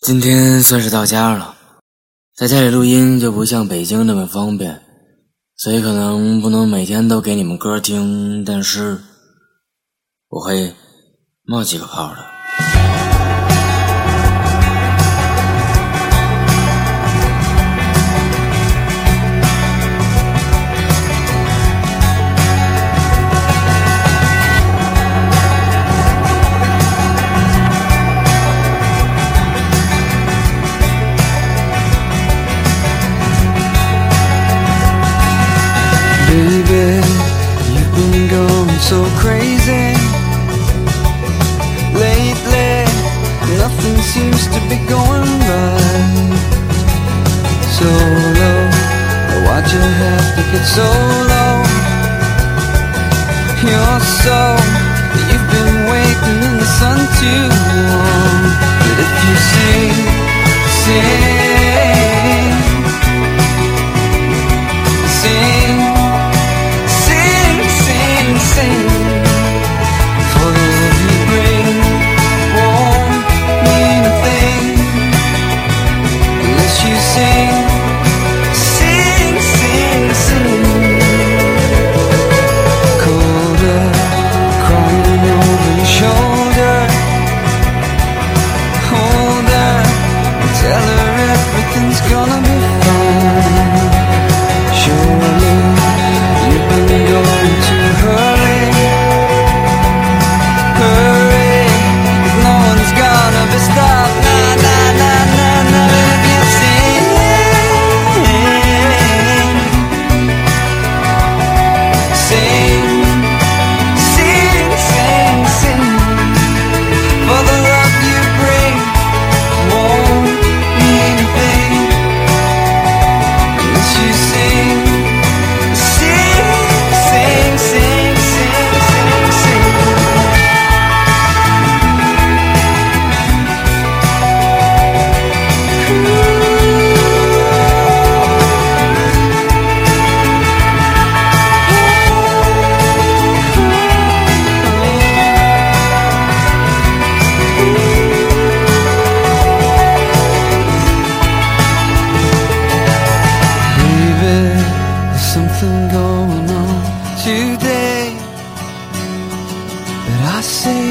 今天算是到家了，在家里录音就不像北京那么方便，所以可能不能每天都给你们歌听，但是我会冒几个泡的。Baby, you've been going so crazy Lately, nothing seems to be going right So low, why'd you have to get so low? You're so, something going on today but I say